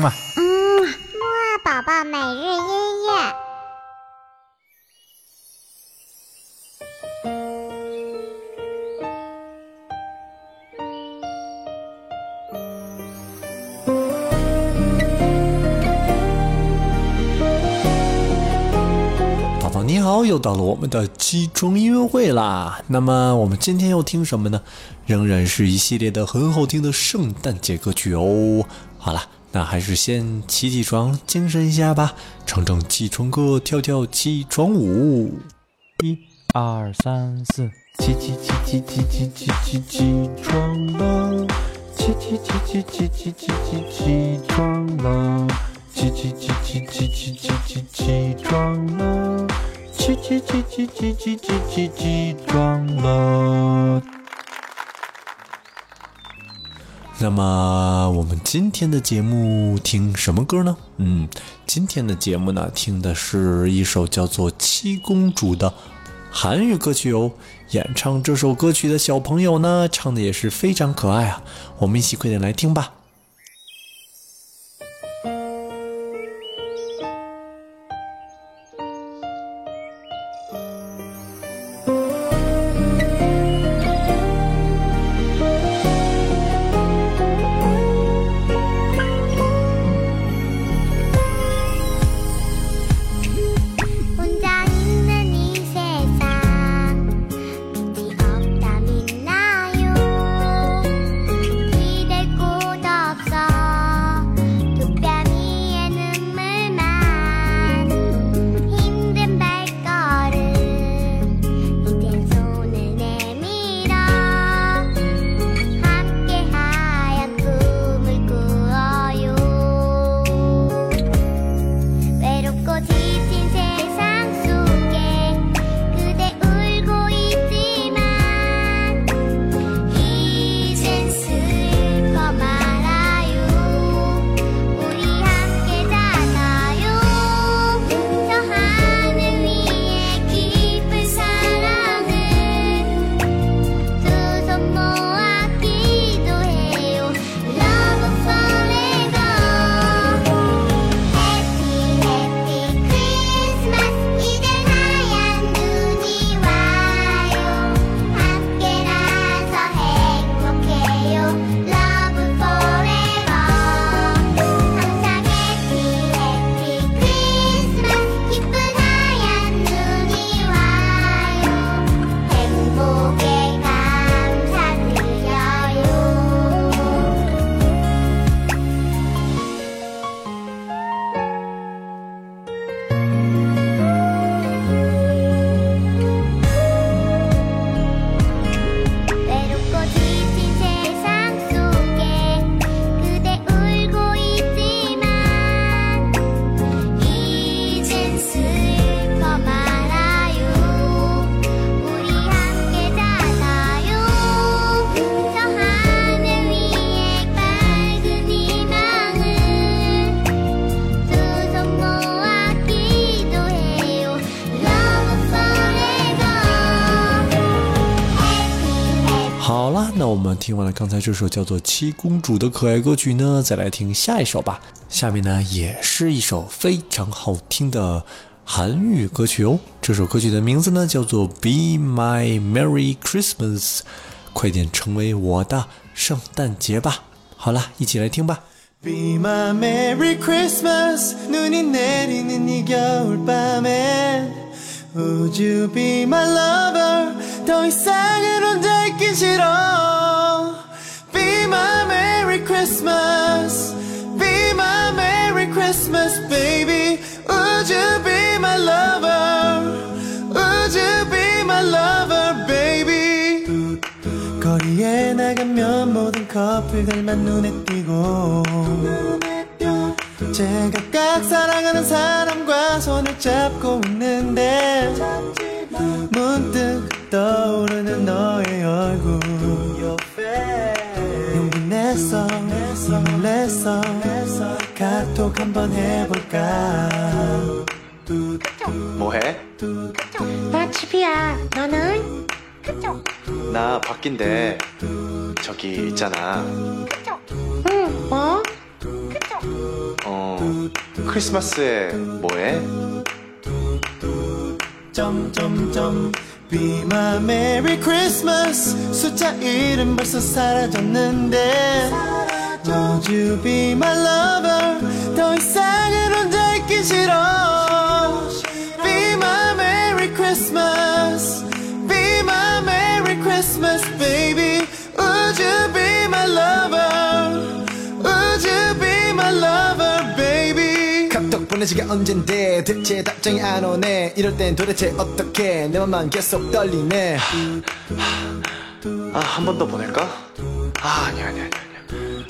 嘛。嗯，木二宝宝每日音乐。宝宝你好，又到了我们的集中音乐会啦。那么我们今天要听什么呢？仍然是一系列的很好听的圣诞节歌曲哦。好了，那还是先起起床，精神一下吧，唱唱起床歌，跳跳起床舞。一、二、三、四，起起起起起起起起起床了，起起起起起起起起起床了，起起起起起起起起起床了，起起起起起起起起起床了。那么我们今天的节目听什么歌呢？嗯，今天的节目呢，听的是一首叫做《七公主》的韩语歌曲哦。演唱这首歌曲的小朋友呢，唱的也是非常可爱啊。我们一起快点来听吧。们听完了刚才这首叫做《七公主》的可爱歌曲呢，再来听下一首吧。下面呢也是一首非常好听的韩语歌曲哦。这首歌曲的名字呢叫做《Be My Merry Christmas》，快点成为我的圣诞节吧。好了，一起来听吧。 Be my Merry Christmas 눈이 내리는 이 겨울밤엔 Would you be my lover 더 이상은 혼자 있긴 싫어 Be my Merry Christmas Be my Merry Christmas baby Would you be my lover Would you be my lover baby 거리에 나가면 모든 커플들만 눈에 띄고 제각각 사랑하는 사람과 손을 잡고 있는데 문득 떠오르는 너의 얼굴 용기 냈어 냈어 카톡 한번 해볼까 뭐해? 나 집이야. 너는? 나 바뀐데 저기 있잖아 응, 뭐? 크리스마스에 뭐해? 점점점 Be my Merry Christmas 숫자 1은 벌써 사라졌는데 Would you be my lover 더 이상은 혼자 있기 싫어 Be my Merry Christmas Be my Merry Christmas baby Would you be my lover Would you be my lover baby 카톡 보내지가 언젠데 대체 답장이 안 오네 이럴 땐 도대체 어떻게 내 맘만 계속 떨리네 아, 한 번 더 보낼까? 아, 아니야, 아니야, 아니야. 아니야.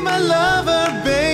my lover, baby.